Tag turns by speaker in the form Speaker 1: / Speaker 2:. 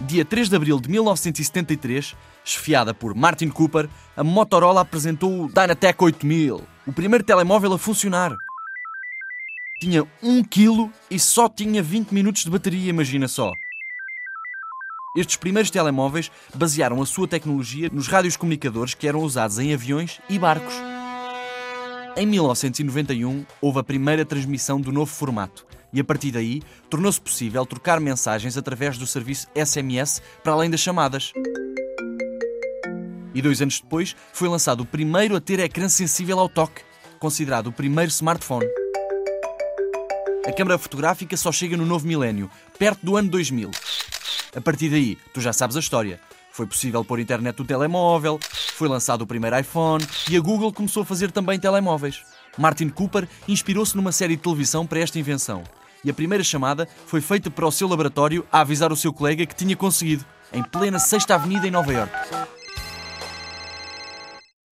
Speaker 1: Dia 3 de abril de 1973, esfiada por Martin Cooper, a Motorola apresentou o Dynatec 8000, o primeiro telemóvel a funcionar. Tinha 1 kg e só tinha 20 minutos de bateria, imagina só. Estes primeiros telemóveis basearam a sua tecnologia nos rádios comunicadores que eram usados em aviões e barcos. Em 1991, houve a primeira transmissão do novo formato e, a partir daí, tornou-se possível trocar mensagens através do serviço SMS para além das chamadas. E dois anos depois, foi lançado o primeiro a ter ecrã sensível ao toque, considerado o primeiro smartphone. A câmara fotográfica só chega no novo milénio, perto do ano 2000. A partir daí, tu já sabes a história. Foi possível pôr internet no telemóvel, foi lançado o primeiro iPhone e a Google começou a fazer também telemóveis. Martin Cooper inspirou-se numa série de televisão para esta invenção. E a primeira chamada foi feita para o seu laboratório a avisar o seu colega que tinha conseguido, em plena Sexta Avenida em Nova York.